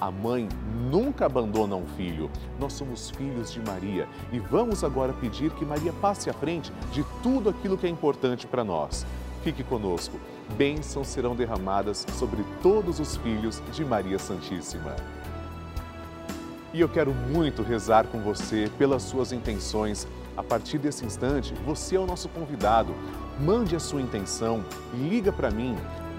A mãe nunca abandona um filho. Nós somos filhos de Maria e vamos agora pedir que Maria passe à frente de tudo aquilo que é importante para nós. Fique conosco. Bênçãos serão derramadas sobre todos os filhos de Maria Santíssima. E eu quero muito rezar com você pelas suas intenções. A partir desse instante, você é o nosso convidado. Mande a sua intenção, liga para mim.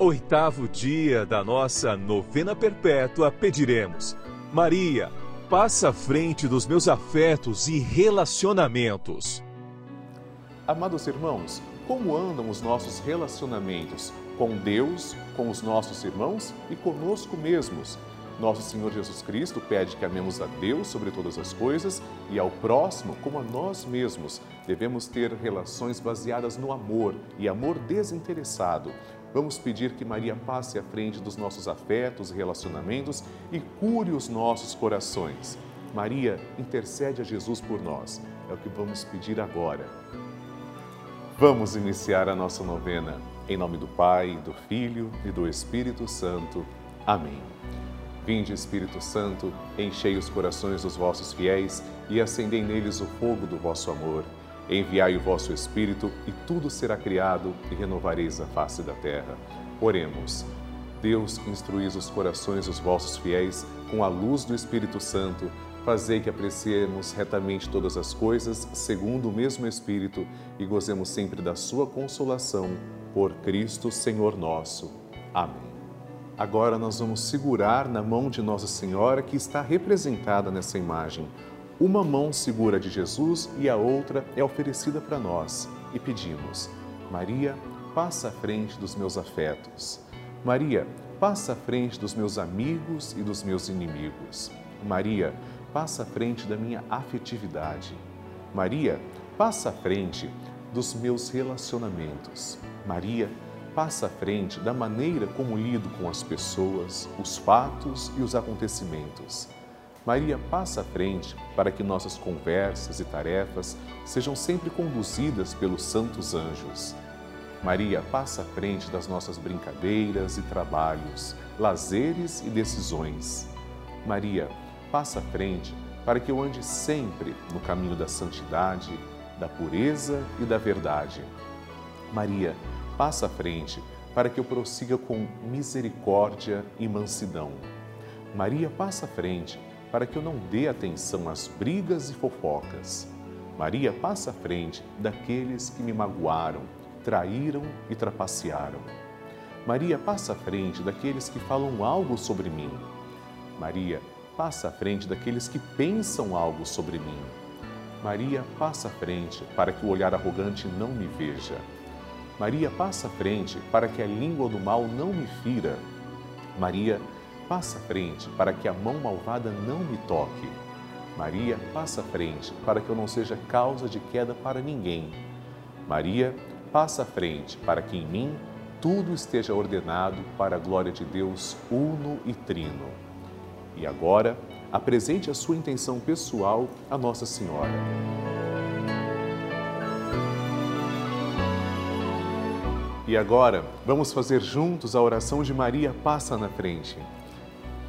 oitavo dia da nossa novena perpétua, pediremos: Maria, passa à frente dos meus afetos e relacionamentos. Amados irmãos, como andam os nossos relacionamentos com Deus, com os nossos irmãos e conosco mesmos? Nosso Senhor Jesus Cristo pede que amemos a Deus sobre todas as coisas e ao próximo como a nós mesmos. Devemos ter relações baseadas no amor e amor desinteressado. Vamos pedir que Maria passe à frente dos nossos afetos e relacionamentos e cure os nossos corações. Maria, intercede a Jesus por nós. É o que vamos pedir agora. Vamos iniciar a nossa novena. Em nome do Pai, do Filho e do Espírito Santo. Amém. Vinde, Espírito Santo, enchei os corações dos vossos fiéis e acendei neles o fogo do vosso amor. Enviai o vosso Espírito e tudo será criado e renovareis a face da terra. Oremos. Deus, instruís os corações dos vossos fiéis com a luz do Espírito Santo Fazei que apreciemos retamente todas as coisas, segundo o mesmo Espírito, e gozemos sempre da Sua consolação. Por Cristo, Senhor nosso. Amém. Agora nós vamos segurar na mão de Nossa Senhora, que está representada nessa imagem. Uma mão segura de Jesus e a outra é oferecida para nós. E pedimos: Maria, passa à frente dos meus afetos. Maria, passa à frente dos meus amigos e dos meus inimigos. Maria, passa à frente da minha afetividade. Maria, passa à frente dos meus relacionamentos. Maria, passa à frente da maneira como lido com as pessoas, os fatos e os acontecimentos. Maria passa à frente para que nossas conversas e tarefas sejam sempre conduzidas pelos santos anjos. Maria passa à frente das nossas brincadeiras e trabalhos, lazeres e decisões. Maria passa à frente para que eu ande sempre no caminho da santidade, da pureza e da verdade. Maria, passa à frente para que eu prossiga com misericórdia e mansidão. Maria passa à frente para que eu não dê atenção às brigas e fofocas. Maria passa à frente daqueles que me magoaram, traíram e trapacearam. Maria passa à frente daqueles que falam algo sobre mim. Maria passa à frente daqueles que pensam algo sobre mim. Maria passa à frente para que o olhar arrogante não me veja. Maria passa à frente para que a língua do mal não me fira. Maria passa à frente para que a mão malvada não me toque. Maria passa à frente para que eu não seja causa de queda para ninguém. Maria passa à frente para que em mim tudo esteja ordenado para a glória de Deus uno e trino. E agora, apresente a sua intenção pessoal a Nossa Senhora. E agora, vamos fazer juntos a oração de Maria Passa na Frente.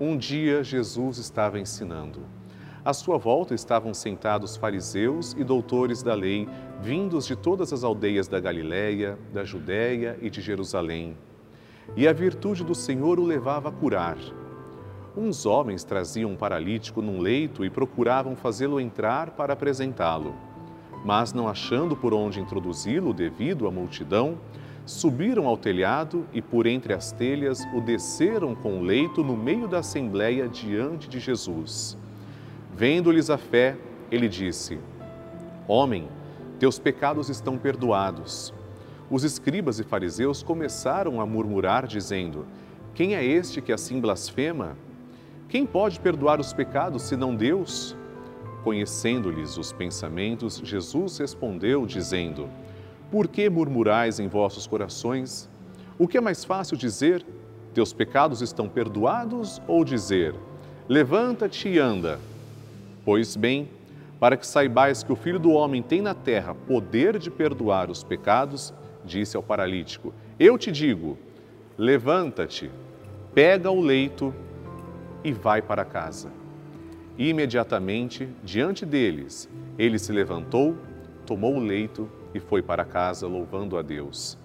Um dia Jesus estava ensinando. À sua volta estavam sentados fariseus e doutores da lei, vindos de todas as aldeias da Galiléia, da Judéia e de Jerusalém. E a virtude do Senhor o levava a curar. Uns homens traziam um paralítico num leito e procuravam fazê-lo entrar para apresentá-lo. Mas, não achando por onde introduzi-lo devido à multidão, subiram ao telhado e, por entre as telhas, o desceram com o leito no meio da assembleia diante de Jesus. Vendo-lhes a fé, ele disse: Homem, teus pecados estão perdoados. Os escribas e fariseus começaram a murmurar, dizendo: Quem é este que assim blasfema? Quem pode perdoar os pecados senão Deus? Conhecendo-lhes os pensamentos, Jesus respondeu, dizendo: Por que murmurais em vossos corações? O que é mais fácil dizer: Teus pecados estão perdoados? Ou dizer: Levanta-te e anda? Pois bem, para que saibais que o Filho do Homem tem na terra poder de perdoar os pecados, disse ao paralítico: Eu te digo, levanta-te, pega o leito e vai para casa. E imediatamente, diante deles, ele se levantou, tomou o leito e foi para casa, louvando a Deus.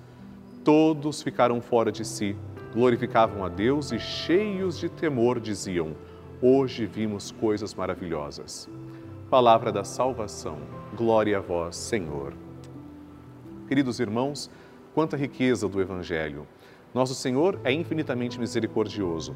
Todos ficaram fora de si, glorificavam a Deus e, cheios de temor, diziam: Hoje vimos coisas maravilhosas. Palavra da salvação. Glória a vós, Senhor. Queridos irmãos, quanta riqueza do Evangelho. Nosso Senhor é infinitamente misericordioso.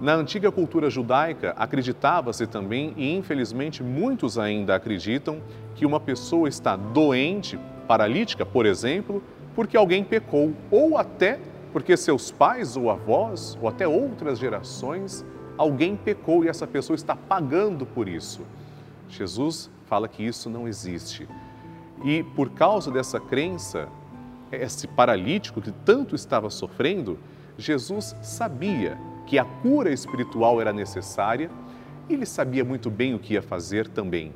Na antiga cultura judaica, acreditava-se também, e infelizmente muitos ainda acreditam, que uma pessoa está doente, paralítica, por exemplo, porque alguém pecou, ou até porque seus pais ou avós, ou até outras gerações, alguém pecou e essa pessoa está pagando por isso. Jesus fala que isso não existe. E por causa dessa crença, esse paralítico que tanto estava sofrendo, Jesus sabia que a cura espiritual era necessária, e ele sabia muito bem o que ia fazer também.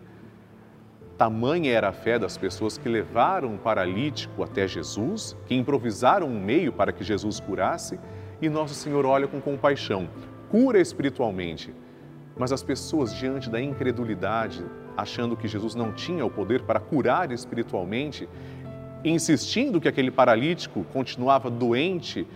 Tamanha era a fé das pessoas que levaram um paralítico até Jesus, que improvisaram um meio para que Jesus curasse, e Nosso Senhor olha com compaixão, cura espiritualmente. Mas as pessoas, diante da incredulidade achando que Jesus não tinha o poder para curar espiritualmente, insistindo que aquele paralítico continuava doente,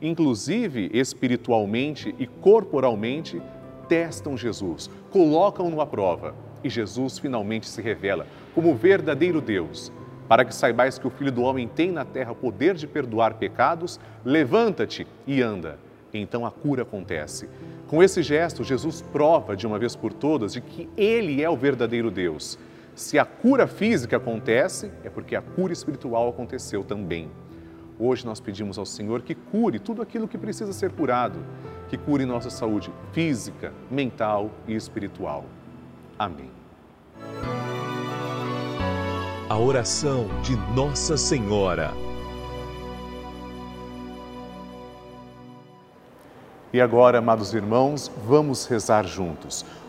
inclusive espiritualmente e corporalmente, testam Jesus, colocam-no à prova e Jesus finalmente se revela como verdadeiro Deus. Para que saibais que o Filho do Homem tem na terra o poder de perdoar pecados, levanta-te e anda. Então a cura acontece. Com esse gesto, Jesus prova de uma vez por todas de que Ele é o verdadeiro Deus. Se a cura física acontece, é porque a cura espiritual aconteceu também. Hoje nós pedimos ao Senhor que cure tudo aquilo que precisa ser curado, que cure nossa saúde física, mental e espiritual. Amém. A oração de Nossa Senhora. E agora, amados irmãos, vamos rezar juntos.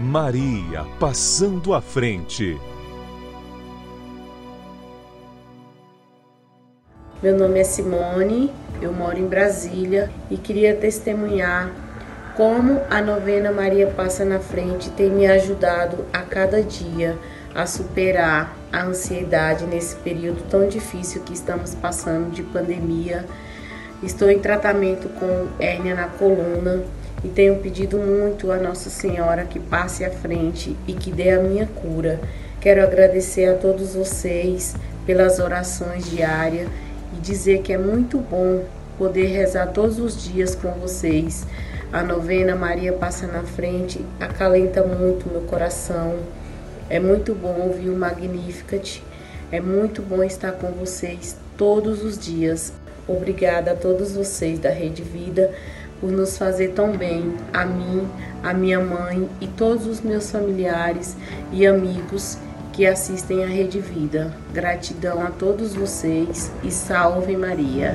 Maria passando à frente. Meu nome é Simone, eu moro em Brasília e queria testemunhar como a novena Maria Passa na Frente tem me ajudado a cada dia a superar a ansiedade nesse período tão difícil que estamos passando de pandemia. Estou em tratamento com hérnia na coluna e tenho pedido muito a Nossa Senhora que passe à frente e que dê a minha cura. Quero agradecer a todos vocês pelas orações diárias e dizer que é muito bom poder rezar todos os dias com vocês. A novena Maria passa na frente, acalenta muito meu coração. É muito bom ouvir o Magnificat. É muito bom estar com vocês todos os dias. Obrigada a todos vocês da Rede Vida por nos fazer tão bem, a mim, a minha mãe e todos os meus familiares e amigos que assistem à Rede Vida. Gratidão a todos vocês e salve Maria.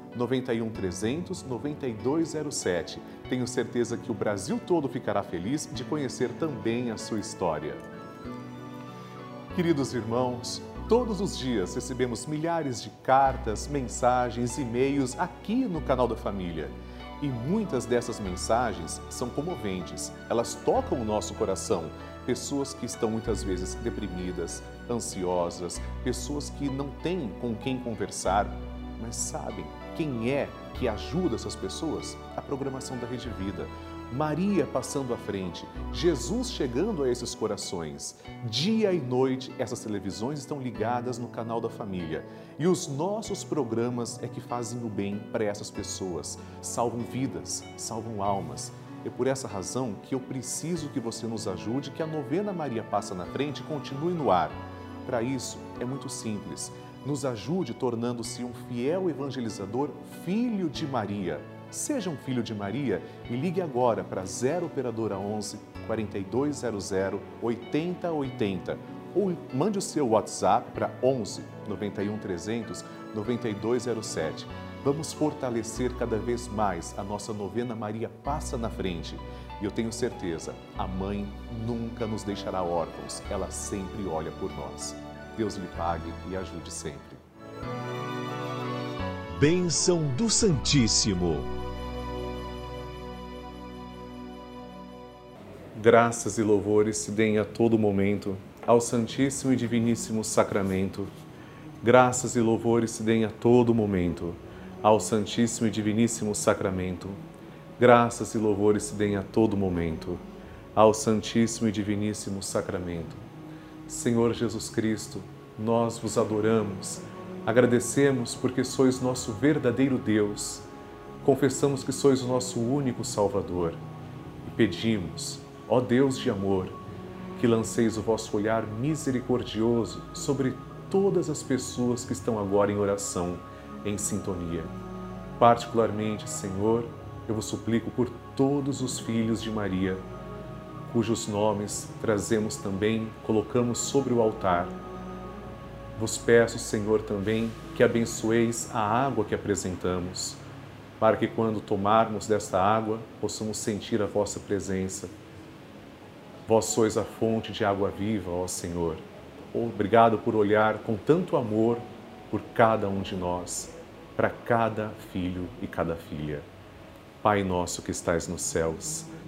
91 300 9207. Tenho certeza que o Brasil todo ficará feliz de conhecer também a sua história. Queridos irmãos, todos os dias recebemos milhares de cartas, mensagens, e-mails aqui no canal da família. E muitas dessas mensagens são comoventes, elas tocam o nosso coração. Pessoas que estão muitas vezes deprimidas, ansiosas, pessoas que não têm com quem conversar, Mas sabem quem é que ajuda essas pessoas? A programação da Rede Vida. Maria passando à frente, Jesus chegando a esses corações. Dia e noite, essas televisões estão ligadas no canal da família. E os nossos programas é que fazem o bem para essas pessoas, salvam vidas, salvam almas. É por essa razão que eu preciso que você nos ajude, que a novena Maria Passa na Frente continue no ar. Para isso, é muito simples. Nos ajude tornando-se um fiel evangelizador, filho de Maria Seja um filho de Maria e ligue agora para 0 Operadora 11 4200 8080 ou mande o seu WhatsApp para 11 91 300 9207. Vamos fortalecer cada vez mais a nossa novena Maria Passa na Frente. E eu tenho certeza, a mãe nunca nos deixará órfãos, ela sempre olha por nós. Deus lhe pague e ajude sempre. Bênção do Santíssimo. Graças e louvores se deem a todo momento ao Santíssimo e Diviníssimo Sacramento. Graças e louvores se deem a todo momento ao Santíssimo e Diviníssimo Sacramento. Graças e louvores se deem a todo momento ao Santíssimo e Diviníssimo Sacramento. Senhor Jesus Cristo, nós vos adoramos, agradecemos porque sois nosso verdadeiro Deus, confessamos que sois o nosso único Salvador e pedimos Ó Deus de amor, que lanceis o vosso olhar misericordioso sobre todas as pessoas que estão agora em oração, em sintonia. Particularmente, Senhor, eu vos suplico por todos os filhos de Maria, cujos nomes trazemos também, colocamos sobre o altar. Vos peço, Senhor, também que abençoeis a água que apresentamos, para que quando tomarmos desta água possamos sentir a vossa presença Vós sois a fonte de água viva, ó Senhor. Obrigado por olhar com tanto amor por cada um de nós, para cada filho e cada filha. Pai nosso que estais nos céus,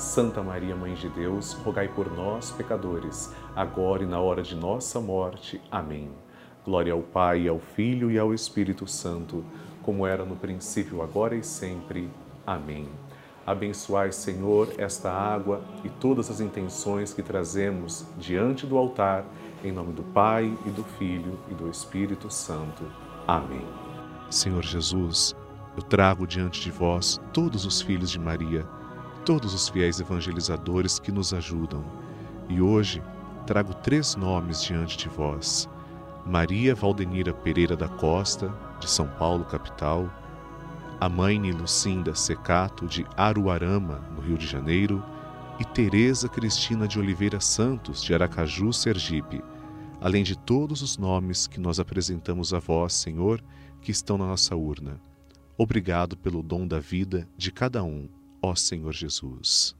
Santa Maria, Mãe de Deus, rogai por nós, pecadores, agora e na hora de nossa morte. Amém. Glória ao Pai, ao Filho e ao Espírito Santo, como era no princípio, agora e sempre. Amém. Abençoai, Senhor, esta água e todas as intenções que trazemos diante do altar, em nome do Pai e do Filho e do Espírito Santo. Amém. Senhor Jesus, eu trago diante de vós todos os filhos de Maria, todos os fiéis evangelizadores que nos ajudam. E hoje trago três nomes diante de vós: Maria Valdenira Pereira da Costa, de São Paulo, capital. A mãe Lucinda Secato de Aruarama, no Rio de Janeiro, e Teresa Cristina de Oliveira Santos de Aracaju, Sergipe, além de todos os nomes que nós apresentamos a vós, Senhor, que estão na nossa urna. Obrigado pelo dom da vida de cada um, ó Senhor Jesus.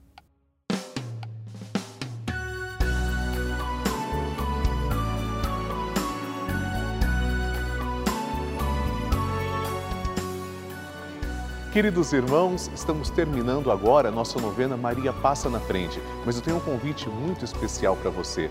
Queridos irmãos, estamos terminando agora a nossa novena Maria Passa na Frente, mas eu tenho um convite muito especial para você.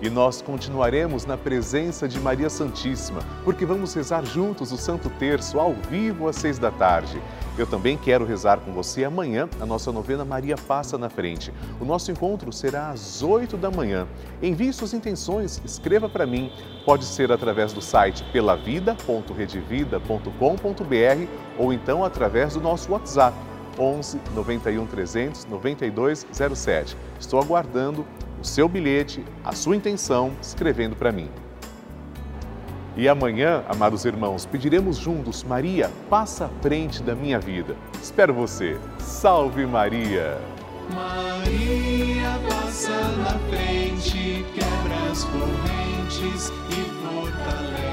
E nós continuaremos na presença de Maria Santíssima, porque vamos rezar juntos o Santo Terço ao vivo às seis da tarde. Eu também quero rezar com você amanhã a nossa novena Maria Passa na Frente. O nosso encontro será às oito da manhã. Envie suas intenções, escreva para mim. Pode ser através do site pelavida.redevida.com.br ou então através do nosso WhatsApp 11 91 300 9207. Estou aguardando o seu bilhete, a sua intenção, escrevendo para mim. E amanhã, amados irmãos, pediremos juntos: Maria, passa à frente da minha vida. Espero você. Salve Maria! Maria passa na frente, quebra as correntes e fortalece.